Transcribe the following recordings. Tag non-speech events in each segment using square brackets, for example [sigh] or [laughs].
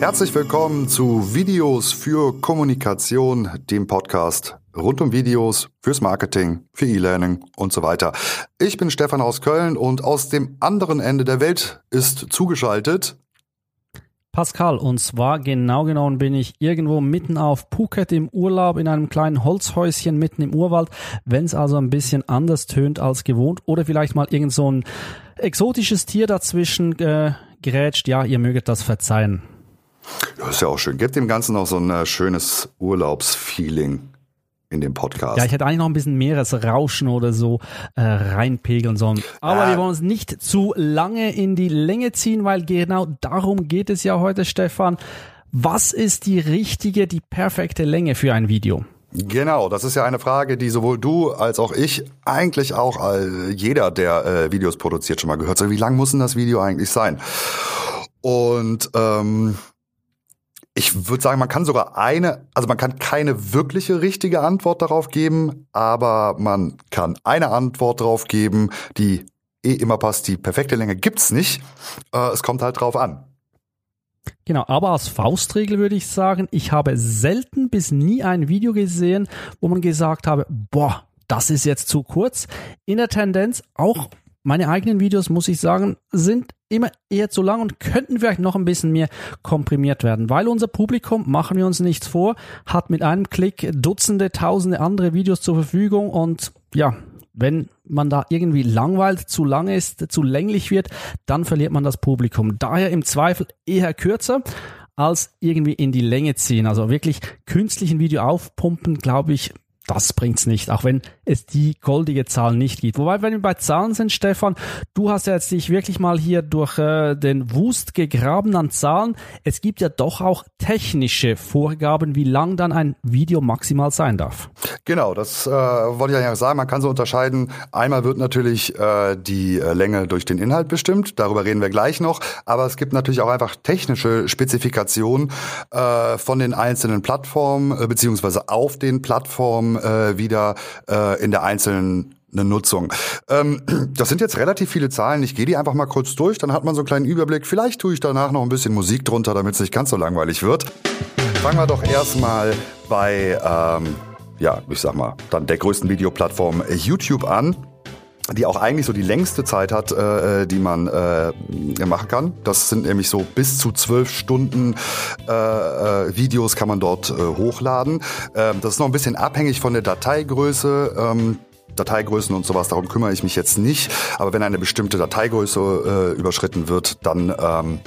Herzlich willkommen zu Videos für Kommunikation, dem Podcast rund um Videos fürs Marketing, für E-Learning und so weiter. Ich bin Stefan aus Köln und aus dem anderen Ende der Welt ist zugeschaltet Pascal, und zwar genau genommen bin ich irgendwo mitten auf Phuket im Urlaub in einem kleinen Holzhäuschen mitten im Urwald. Wenn es also ein bisschen anders tönt als gewohnt oder vielleicht mal irgend so ein exotisches Tier dazwischen äh, gerätscht, ja, ihr möget das verzeihen. Ja, ist ja auch schön. Gebt dem Ganzen noch so ein äh, schönes Urlaubsfeeling in dem Podcast. Ja, ich hätte eigentlich noch ein bisschen Meeresrauschen oder so äh, reinpegeln sollen. Aber ja. wir wollen uns nicht zu lange in die Länge ziehen, weil genau darum geht es ja heute, Stefan. Was ist die richtige, die perfekte Länge für ein Video? Genau, das ist ja eine Frage, die sowohl du als auch ich, eigentlich auch jeder, der äh, Videos produziert, schon mal gehört hat. Wie lang muss denn das Video eigentlich sein? Und ähm, ich würde sagen, man kann sogar eine, also man kann keine wirkliche richtige Antwort darauf geben, aber man kann eine Antwort darauf geben, die eh immer passt. Die perfekte Länge gibt's nicht. Äh, es kommt halt drauf an. Genau, aber als Faustregel würde ich sagen, ich habe selten bis nie ein Video gesehen, wo man gesagt habe, boah, das ist jetzt zu kurz. In der Tendenz auch meine eigenen Videos, muss ich sagen, sind immer eher zu lang und könnten vielleicht noch ein bisschen mehr komprimiert werden, weil unser Publikum, machen wir uns nichts vor, hat mit einem Klick Dutzende, Tausende andere Videos zur Verfügung und ja, wenn man da irgendwie langweilt, zu lang ist, zu länglich wird, dann verliert man das Publikum. Daher im Zweifel eher kürzer als irgendwie in die Länge ziehen. Also wirklich künstlichen Video aufpumpen, glaube ich, das bringt's nicht, auch wenn es die goldige Zahl nicht gibt. Wobei, wenn wir bei Zahlen sind, Stefan, du hast ja jetzt dich wirklich mal hier durch äh, den Wust gegraben an Zahlen. Es gibt ja doch auch technische Vorgaben, wie lang dann ein Video maximal sein darf. Genau, das äh, wollte ich ja sagen. Man kann so unterscheiden. Einmal wird natürlich äh, die äh, Länge durch den Inhalt bestimmt. Darüber reden wir gleich noch. Aber es gibt natürlich auch einfach technische Spezifikationen äh, von den einzelnen Plattformen äh, beziehungsweise auf den Plattformen äh, wieder äh, in der einzelnen eine Nutzung. Ähm, [clears throat] das sind jetzt relativ viele Zahlen. Ich gehe die einfach mal kurz durch, dann hat man so einen kleinen Überblick. Vielleicht tue ich danach noch ein bisschen Musik drunter, damit es nicht ganz so langweilig wird. Fangen wir doch erstmal bei, ähm, ja, ich sag mal, dann der größten Videoplattform YouTube an die auch eigentlich so die längste Zeit hat, äh, die man äh, machen kann. Das sind nämlich so bis zu zwölf Stunden äh, äh, Videos kann man dort äh, hochladen. Ähm, das ist noch ein bisschen abhängig von der Dateigröße. Ähm, Dateigrößen und sowas, darum kümmere ich mich jetzt nicht. Aber wenn eine bestimmte Dateigröße äh, überschritten wird, dann ähm,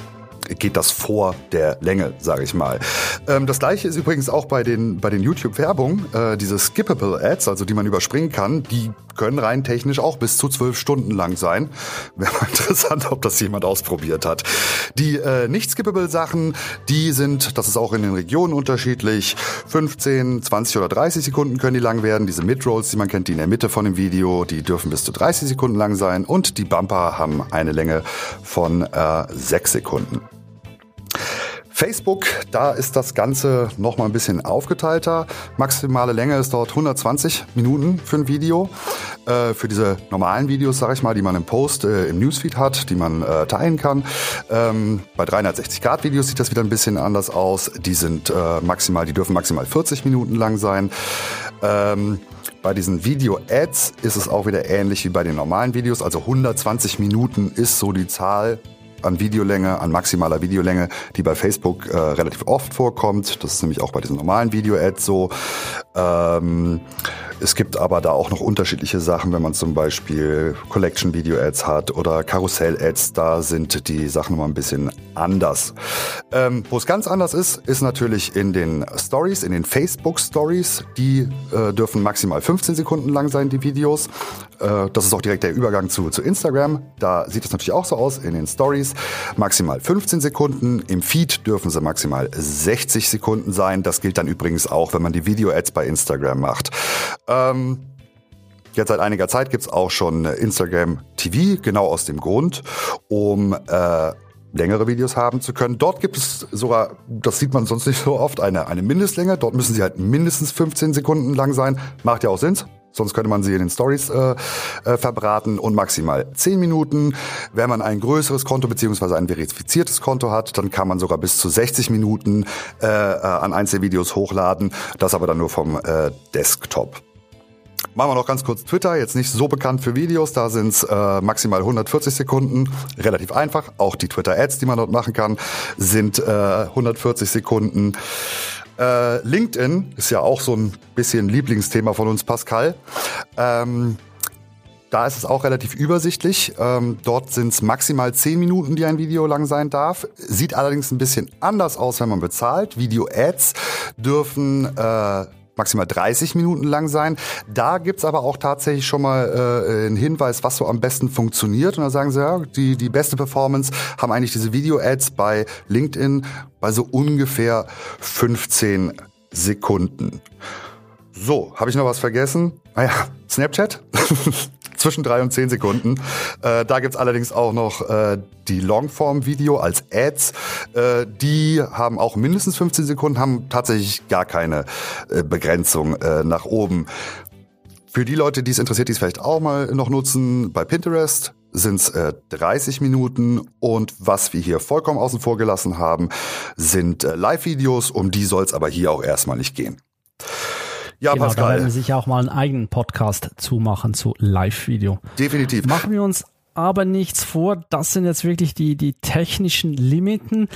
geht das vor der Länge, sage ich mal. Ähm, das gleiche ist übrigens auch bei den, bei den YouTube-Werbungen. Äh, diese Skippable Ads, also die man überspringen kann, die können rein technisch auch bis zu zwölf Stunden lang sein. [laughs] Wäre mal interessant, ob das jemand ausprobiert hat. Die äh, nicht skippable Sachen, die sind, das ist auch in den Regionen unterschiedlich, 15, 20 oder 30 Sekunden können die lang werden. Diese Midrolls, die man kennt, die in der Mitte von dem Video, die dürfen bis zu 30 Sekunden lang sein. Und die Bumper haben eine Länge von äh, 6 Sekunden. Facebook, da ist das Ganze noch mal ein bisschen aufgeteilter. Maximale Länge ist dort 120 Minuten für ein Video. Äh, für diese normalen Videos, sage ich mal, die man im Post, äh, im Newsfeed hat, die man äh, teilen kann. Ähm, bei 360 Grad Videos sieht das wieder ein bisschen anders aus. Die sind äh, maximal, die dürfen maximal 40 Minuten lang sein. Ähm, bei diesen Video-Ads ist es auch wieder ähnlich wie bei den normalen Videos. Also 120 Minuten ist so die Zahl, an Videolänge, an maximaler Videolänge, die bei Facebook äh, relativ oft vorkommt. Das ist nämlich auch bei diesen normalen Video-Ads so. Ähm, es gibt aber da auch noch unterschiedliche Sachen, wenn man zum Beispiel Collection-Video-Ads hat oder Karussell-Ads, da sind die Sachen immer ein bisschen anders. Ähm, Wo es ganz anders ist, ist natürlich in den Stories, in den Facebook-Stories. Die äh, dürfen maximal 15 Sekunden lang sein, die Videos. Äh, das ist auch direkt der Übergang zu, zu Instagram. Da sieht es natürlich auch so aus in den Stories. Maximal 15 Sekunden. Im Feed dürfen sie maximal 60 Sekunden sein. Das gilt dann übrigens auch, wenn man die Video-Ads bei Instagram macht. Ähm, Jetzt seit einiger Zeit gibt's auch schon Instagram TV, genau aus dem Grund, um äh, längere Videos haben zu können. Dort gibt es sogar, das sieht man sonst nicht so oft, eine, eine Mindestlänge. Dort müssen sie halt mindestens 15 Sekunden lang sein. Macht ja auch Sinn, sonst könnte man sie in den Stories äh, äh, verbraten und maximal 10 Minuten. Wenn man ein größeres Konto beziehungsweise ein verifiziertes Konto hat, dann kann man sogar bis zu 60 Minuten äh, äh, an Einzelvideos hochladen, das aber dann nur vom äh, Desktop. Machen wir noch ganz kurz Twitter, jetzt nicht so bekannt für Videos, da sind es äh, maximal 140 Sekunden, relativ einfach. Auch die Twitter-Ads, die man dort machen kann, sind äh, 140 Sekunden. Äh, LinkedIn ist ja auch so ein bisschen Lieblingsthema von uns, Pascal. Ähm, da ist es auch relativ übersichtlich. Ähm, dort sind es maximal 10 Minuten, die ein Video lang sein darf. Sieht allerdings ein bisschen anders aus, wenn man bezahlt. Video-Ads dürfen äh, maximal 30 Minuten lang sein. Da gibt's aber auch tatsächlich schon mal äh, einen Hinweis, was so am besten funktioniert. Und da sagen sie, ja, die, die beste Performance haben eigentlich diese Video-Ads bei LinkedIn bei so ungefähr 15 Sekunden. So, habe ich noch was vergessen? Naja, ah Snapchat. [laughs] zwischen drei und zehn Sekunden. Äh, da gibt's allerdings auch noch äh, die Longform-Video als Ads. Äh, die haben auch mindestens 15 Sekunden, haben tatsächlich gar keine äh, Begrenzung äh, nach oben. Für die Leute, die es interessiert, die es vielleicht auch mal noch nutzen, bei Pinterest sind es äh, 30 Minuten und was wir hier vollkommen außen vor gelassen haben, sind äh, Live-Videos, um die soll es aber hier auch erstmal nicht gehen. Ja, genau, Pascal. Da werden wir sicher auch mal einen eigenen Podcast zumachen zu Live-Video. Definitiv. Machen wir uns aber nichts vor. Das sind jetzt wirklich die, die technischen Limiten.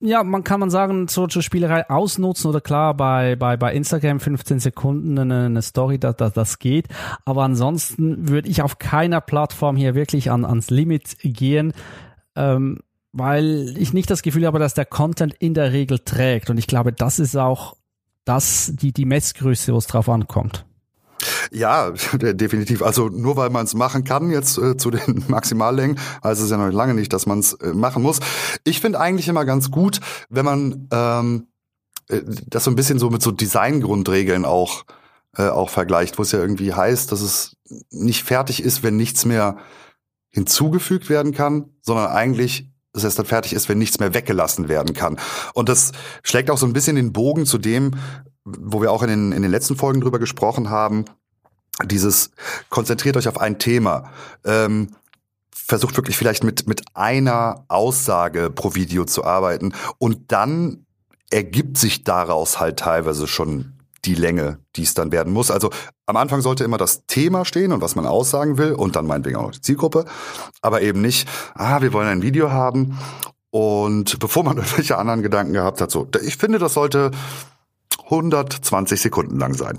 Ja, man kann man sagen, so zur Spielerei ausnutzen oder klar, bei, bei, bei Instagram 15 Sekunden eine, eine Story, das, das, das geht. Aber ansonsten würde ich auf keiner Plattform hier wirklich an, ans Limit gehen. Ähm, weil ich nicht das Gefühl habe, dass der Content in der Regel trägt. Und ich glaube, das ist auch das die, die Messgröße, wo es drauf ankommt. Ja, [laughs] definitiv. Also nur weil man es machen kann jetzt äh, zu den [laughs] Maximallängen, heißt es ja noch lange nicht, dass man es äh, machen muss. Ich finde eigentlich immer ganz gut, wenn man ähm, äh, das so ein bisschen so mit so Designgrundregeln auch äh, auch vergleicht, wo es ja irgendwie heißt, dass es nicht fertig ist, wenn nichts mehr hinzugefügt werden kann, sondern eigentlich dass es dann fertig ist, wenn nichts mehr weggelassen werden kann. Und das schlägt auch so ein bisschen den Bogen zu dem, wo wir auch in den, in den letzten Folgen drüber gesprochen haben, dieses konzentriert euch auf ein Thema. Ähm, versucht wirklich vielleicht mit, mit einer Aussage pro Video zu arbeiten und dann ergibt sich daraus halt teilweise schon die Länge, die es dann werden muss. Also am Anfang sollte immer das Thema stehen und was man aussagen will und dann meinetwegen auch die Zielgruppe, aber eben nicht, ah, wir wollen ein Video haben und bevor man [laughs] irgendwelche anderen Gedanken gehabt hat, so, ich finde, das sollte 120 Sekunden lang sein.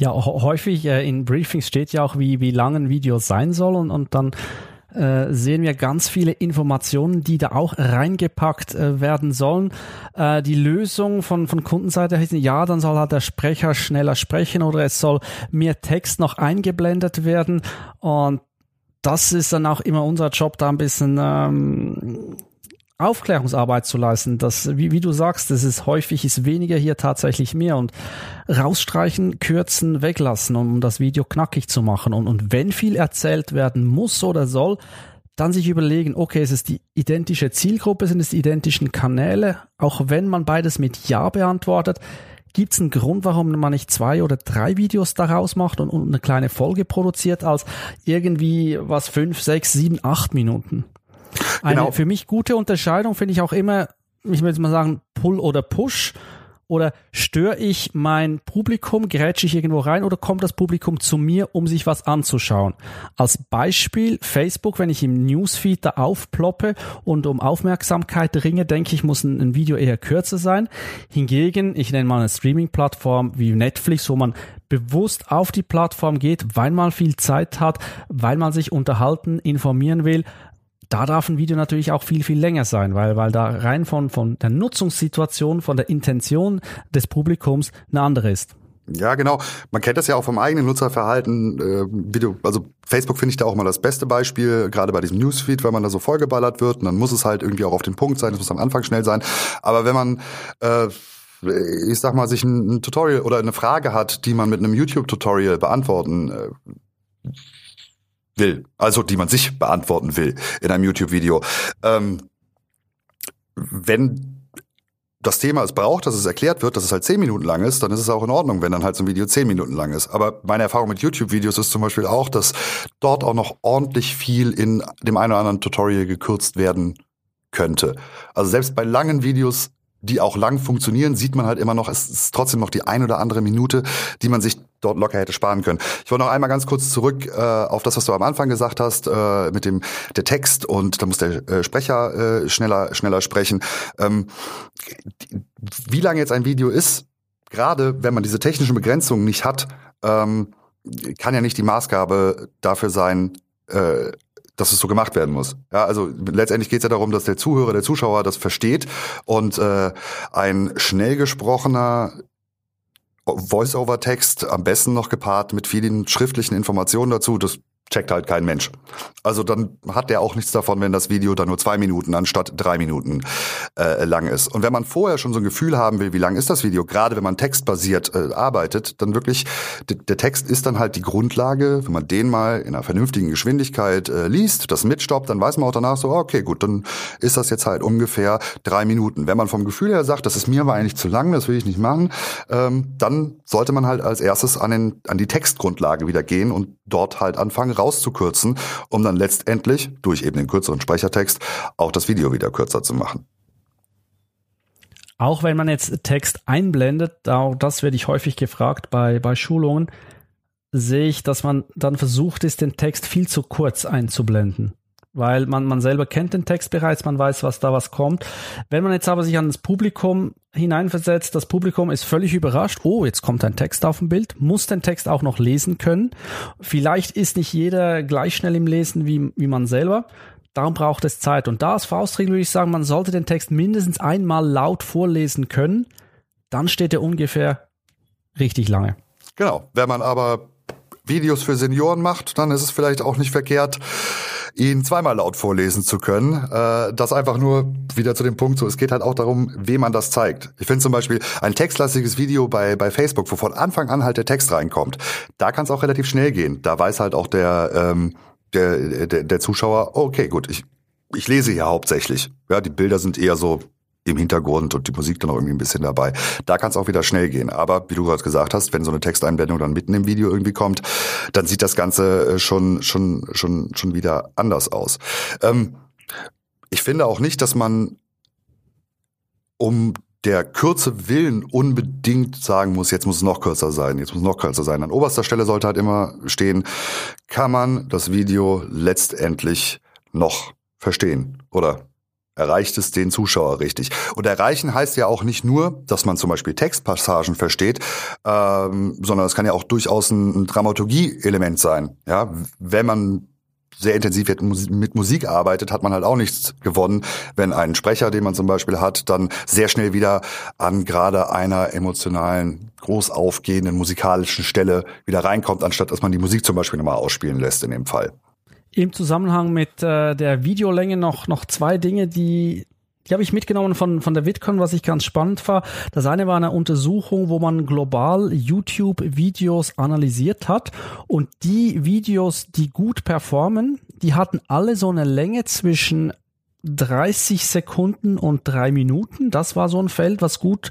Ja, häufig äh, in Briefings steht ja auch, wie, wie lang ein Video sein soll und, und dann äh, sehen wir ganz viele Informationen, die da auch reingepackt äh, werden sollen. Äh, die Lösung von, von Kundenseite heißt, ja, dann soll halt der Sprecher schneller sprechen oder es soll mehr Text noch eingeblendet werden und das ist dann auch immer unser Job, da ein bisschen ähm, Aufklärungsarbeit zu leisten. Das, wie, wie du sagst, das ist häufig ist weniger hier tatsächlich mehr und rausstreichen, kürzen, weglassen, um das Video knackig zu machen. Und, und wenn viel erzählt werden muss oder soll, dann sich überlegen, okay, ist es die identische Zielgruppe, sind es die identischen Kanäle? Auch wenn man beides mit Ja beantwortet, gibt es einen Grund, warum man nicht zwei oder drei Videos daraus macht und, und eine kleine Folge produziert, als irgendwie was fünf, sechs, sieben, acht Minuten? Eine genau. für mich gute Unterscheidung finde ich auch immer, ich will jetzt mal sagen, Pull oder Push. Oder störe ich mein Publikum, grätsche ich irgendwo rein oder kommt das Publikum zu mir, um sich was anzuschauen? Als Beispiel Facebook, wenn ich im Newsfeed da aufploppe und um Aufmerksamkeit ringe, denke ich, muss ein, ein Video eher kürzer sein. Hingegen, ich nenne mal eine Streaming-Plattform wie Netflix, wo man bewusst auf die Plattform geht, weil man viel Zeit hat, weil man sich unterhalten, informieren will, da darf ein Video natürlich auch viel, viel länger sein, weil, weil da rein von, von der Nutzungssituation, von der Intention des Publikums eine andere ist. Ja, genau. Man kennt das ja auch vom eigenen Nutzerverhalten. Äh, Video, also Facebook finde ich da auch mal das beste Beispiel, gerade bei diesem Newsfeed, wenn man da so vollgeballert wird, und dann muss es halt irgendwie auch auf den Punkt sein, es muss am Anfang schnell sein. Aber wenn man äh, ich sag mal, sich ein, Tutorial oder eine Frage hat, die man mit einem YouTube-Tutorial beantworten äh, will, also die man sich beantworten will in einem YouTube-Video. Ähm, wenn das Thema es braucht, dass es erklärt wird, dass es halt zehn Minuten lang ist, dann ist es auch in Ordnung, wenn dann halt so ein Video zehn Minuten lang ist. Aber meine Erfahrung mit YouTube-Videos ist zum Beispiel auch, dass dort auch noch ordentlich viel in dem einen oder anderen Tutorial gekürzt werden könnte. Also selbst bei langen Videos die auch lang funktionieren, sieht man halt immer noch, es ist trotzdem noch die ein oder andere Minute, die man sich dort locker hätte sparen können. Ich wollte noch einmal ganz kurz zurück äh, auf das, was du am Anfang gesagt hast, äh, mit dem der Text und da muss der äh, Sprecher äh, schneller schneller sprechen. Ähm, wie lange jetzt ein Video ist, gerade wenn man diese technischen Begrenzungen nicht hat, ähm, kann ja nicht die Maßgabe dafür sein, äh, dass es so gemacht werden muss. Ja, also letztendlich geht es ja darum, dass der Zuhörer, der Zuschauer das versteht und äh, ein schnell gesprochener Voice-over-Text am besten noch gepaart mit vielen schriftlichen Informationen dazu. Das checkt halt kein Mensch. Also dann hat der auch nichts davon, wenn das Video dann nur zwei Minuten anstatt drei Minuten äh, lang ist. Und wenn man vorher schon so ein Gefühl haben will, wie lang ist das Video, gerade wenn man textbasiert äh, arbeitet, dann wirklich, der Text ist dann halt die Grundlage, wenn man den mal in einer vernünftigen Geschwindigkeit äh, liest, das mitstoppt, dann weiß man auch danach so, okay, gut, dann ist das jetzt halt ungefähr drei Minuten. Wenn man vom Gefühl her sagt, das ist mir aber eigentlich zu lang, das will ich nicht machen, ähm, dann sollte man halt als erstes an, den, an die Textgrundlage wieder gehen und dort halt anfangen rauszukürzen, um dann letztendlich durch eben den kürzeren Sprechertext auch das Video wieder kürzer zu machen. Auch wenn man jetzt Text einblendet, auch das werde ich häufig gefragt bei, bei Schulungen, sehe ich, dass man dann versucht ist, den Text viel zu kurz einzublenden weil man, man selber kennt den Text bereits, man weiß, was da was kommt. Wenn man jetzt aber sich an das Publikum hineinversetzt, das Publikum ist völlig überrascht, oh, jetzt kommt ein Text auf dem Bild, muss den Text auch noch lesen können. Vielleicht ist nicht jeder gleich schnell im Lesen wie, wie man selber. Darum braucht es Zeit. Und da als Faustregel würde ich sagen, man sollte den Text mindestens einmal laut vorlesen können. Dann steht er ungefähr richtig lange. Genau. Wenn man aber Videos für Senioren macht, dann ist es vielleicht auch nicht verkehrt, ihn zweimal laut vorlesen zu können. Äh, das einfach nur wieder zu dem Punkt, so es geht halt auch darum, wem man das zeigt. Ich finde zum Beispiel ein textlastiges Video bei, bei Facebook, wo von Anfang an halt der Text reinkommt, da kann es auch relativ schnell gehen. Da weiß halt auch der, ähm, der, der, der Zuschauer, okay, gut, ich, ich lese hier hauptsächlich. Ja, die Bilder sind eher so im Hintergrund und die Musik dann auch irgendwie ein bisschen dabei. Da kann es auch wieder schnell gehen. Aber wie du gerade gesagt hast, wenn so eine Texteinblendung dann mitten im Video irgendwie kommt, dann sieht das Ganze äh, schon schon schon schon wieder anders aus. Ähm, ich finde auch nicht, dass man um der Kürze willen unbedingt sagen muss, jetzt muss es noch kürzer sein, jetzt muss es noch kürzer sein. An oberster Stelle sollte halt immer stehen, kann man das Video letztendlich noch verstehen oder erreicht es den Zuschauer richtig. Und erreichen heißt ja auch nicht nur, dass man zum Beispiel Textpassagen versteht, ähm, sondern es kann ja auch durchaus ein, ein Dramaturgie-Element sein. Ja, wenn man sehr intensiv mit Musik arbeitet, hat man halt auch nichts gewonnen, wenn ein Sprecher, den man zum Beispiel hat, dann sehr schnell wieder an gerade einer emotionalen, groß aufgehenden musikalischen Stelle wieder reinkommt, anstatt dass man die Musik zum Beispiel nochmal ausspielen lässt in dem Fall im Zusammenhang mit äh, der Videolänge noch, noch zwei Dinge, die, die habe ich mitgenommen von, von der VidCon, was ich ganz spannend war. Das eine war eine Untersuchung, wo man global YouTube-Videos analysiert hat und die Videos, die gut performen, die hatten alle so eine Länge zwischen 30 Sekunden und drei Minuten. Das war so ein Feld, was gut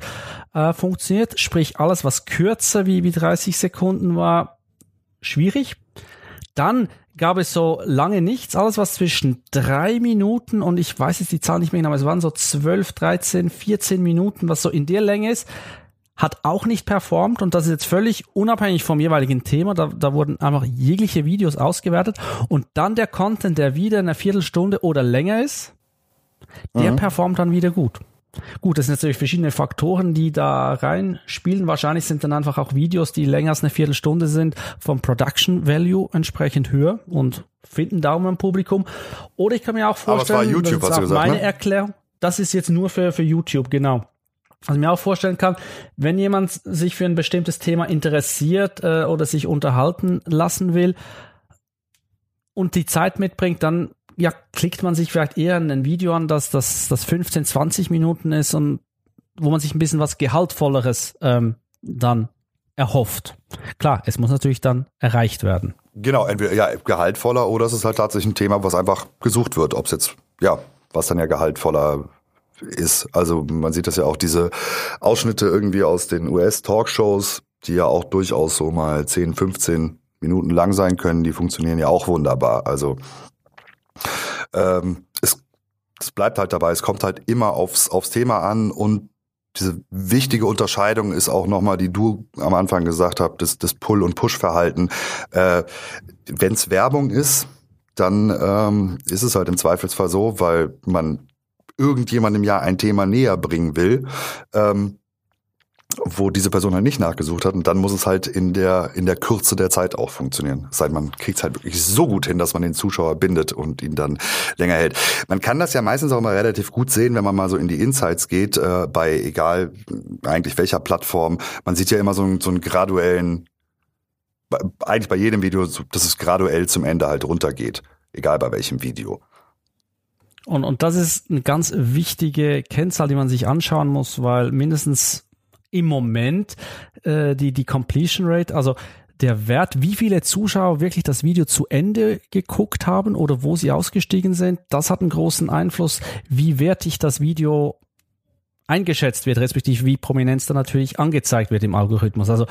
äh, funktioniert. Sprich, alles, was kürzer wie, wie 30 Sekunden war, schwierig. Dann gab es so lange nichts. Alles, was zwischen drei Minuten und ich weiß jetzt die Zahl nicht mehr genau, aber es waren so 12, 13, 14 Minuten, was so in der Länge ist, hat auch nicht performt und das ist jetzt völlig unabhängig vom jeweiligen Thema. Da, da wurden einfach jegliche Videos ausgewertet und dann der Content, der wieder eine Viertelstunde oder länger ist, der mhm. performt dann wieder gut. Gut, das sind natürlich verschiedene Faktoren, die da reinspielen. Wahrscheinlich sind dann einfach auch Videos, die länger als eine Viertelstunde sind, vom Production Value entsprechend höher und finden Daumen im Publikum. Oder ich kann mir auch vorstellen, Aber es war YouTube, das ist gesagt, meine ne? Erklärung, das ist jetzt nur für, für YouTube, genau. Was ich mir auch vorstellen kann, wenn jemand sich für ein bestimmtes Thema interessiert äh, oder sich unterhalten lassen will und die Zeit mitbringt, dann ja, klickt man sich vielleicht eher ein Video an, dass das, das 15, 20 Minuten ist und wo man sich ein bisschen was Gehaltvolleres ähm, dann erhofft. Klar, es muss natürlich dann erreicht werden. Genau, entweder ja, gehaltvoller oder es ist halt tatsächlich ein Thema, was einfach gesucht wird. Ob es jetzt, ja, was dann ja gehaltvoller ist. Also man sieht das ja auch, diese Ausschnitte irgendwie aus den US-Talkshows, die ja auch durchaus so mal 10, 15 Minuten lang sein können, die funktionieren ja auch wunderbar. Also ähm, es, es bleibt halt dabei, es kommt halt immer aufs, aufs Thema an und diese wichtige Unterscheidung ist auch nochmal, die du am Anfang gesagt hast, das, das Pull- und Push-Verhalten. Äh, Wenn es Werbung ist, dann ähm, ist es halt im Zweifelsfall so, weil man irgendjemandem ja ein Thema näher bringen will, ähm, wo diese Person halt nicht nachgesucht hat. Und dann muss es halt in der, in der Kürze der Zeit auch funktionieren. Seit man kriegt es halt wirklich so gut hin, dass man den Zuschauer bindet und ihn dann länger hält. Man kann das ja meistens auch mal relativ gut sehen, wenn man mal so in die Insights geht, äh, bei egal eigentlich welcher Plattform. Man sieht ja immer so, einen, so einen graduellen, eigentlich bei jedem Video, dass es graduell zum Ende halt runtergeht. Egal bei welchem Video. Und, und das ist eine ganz wichtige Kennzahl, die man sich anschauen muss, weil mindestens im Moment äh, die, die Completion Rate, also der Wert, wie viele Zuschauer wirklich das Video zu Ende geguckt haben oder wo sie ausgestiegen sind, das hat einen großen Einfluss, wie wertig das Video eingeschätzt wird, respektive wie Prominenz da natürlich angezeigt wird im Algorithmus. Also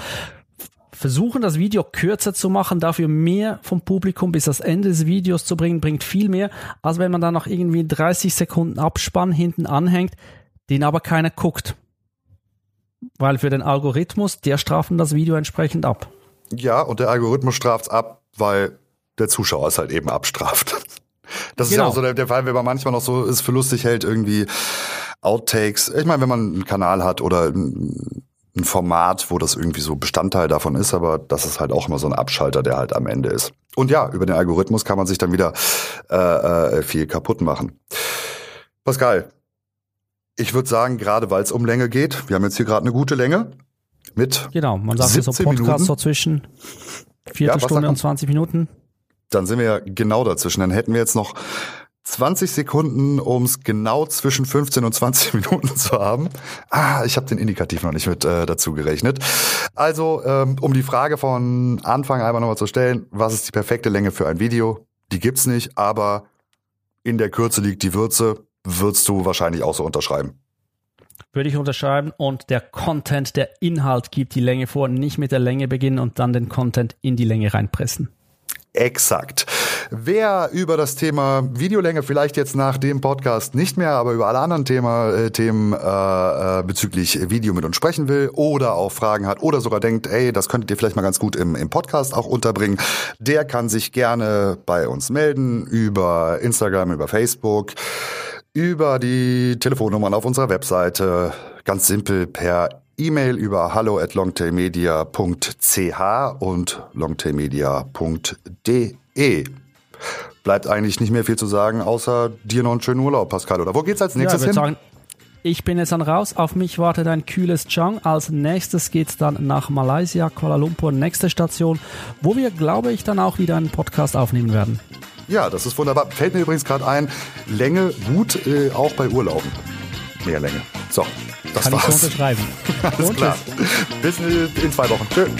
versuchen, das Video kürzer zu machen, dafür mehr vom Publikum bis das Ende des Videos zu bringen, bringt viel mehr, als wenn man da noch irgendwie 30 Sekunden Abspann hinten anhängt, den aber keiner guckt. Weil für den Algorithmus, der strafen das Video entsprechend ab. Ja, und der Algorithmus straft's ab, weil der Zuschauer es halt eben abstraft. Das ist genau. ja auch so der, der Fall, wenn man manchmal noch so es für lustig hält, irgendwie Outtakes. Ich meine, wenn man einen Kanal hat oder ein Format, wo das irgendwie so Bestandteil davon ist, aber das ist halt auch immer so ein Abschalter, der halt am Ende ist. Und ja, über den Algorithmus kann man sich dann wieder äh, äh, viel kaputt machen. Pascal, ich würde sagen, gerade weil es um Länge geht, wir haben jetzt hier gerade eine gute Länge mit Genau, man sagt so Podcast so zwischen Viertelstunde ja, und 20 Minuten. Dann sind wir ja genau dazwischen. Dann hätten wir jetzt noch 20 Sekunden, um es genau zwischen 15 und 20 [laughs] Minuten zu haben. Ah, ich habe den Indikativ noch nicht mit äh, dazu gerechnet. Also, ähm, um die Frage von Anfang einmal nochmal zu stellen, was ist die perfekte Länge für ein Video? Die gibt's nicht, aber in der Kürze liegt die Würze würdest du wahrscheinlich auch so unterschreiben. Würde ich unterschreiben und der Content, der Inhalt gibt die Länge vor, nicht mit der Länge beginnen und dann den Content in die Länge reinpressen. Exakt. Wer über das Thema Videolänge vielleicht jetzt nach dem Podcast nicht mehr, aber über alle anderen Thema, äh, Themen äh, äh, bezüglich Video mit uns sprechen will oder auch Fragen hat oder sogar denkt, ey, das könntet ihr vielleicht mal ganz gut im, im Podcast auch unterbringen, der kann sich gerne bei uns melden über Instagram, über Facebook über die Telefonnummern auf unserer Webseite, ganz simpel per E-Mail über hallo at longtailmedia.ch und longtailmedia.de. Bleibt eigentlich nicht mehr viel zu sagen, außer dir noch einen schönen Urlaub, Pascal. Oder wo geht's als nächstes ja, hin? Sagen, ich bin jetzt dann raus. Auf mich wartet ein kühles Chang. Als nächstes geht's dann nach Malaysia, Kuala Lumpur, nächste Station, wo wir, glaube ich, dann auch wieder einen Podcast aufnehmen werden. Ja, das ist wunderbar. Fällt mir übrigens gerade ein, Länge gut, äh, auch bei Urlauben. Mehr Länge. So, das Kann war's. Kann ich unterschreiben. [laughs] Alles klar. Bis in zwei Wochen. Tschüss.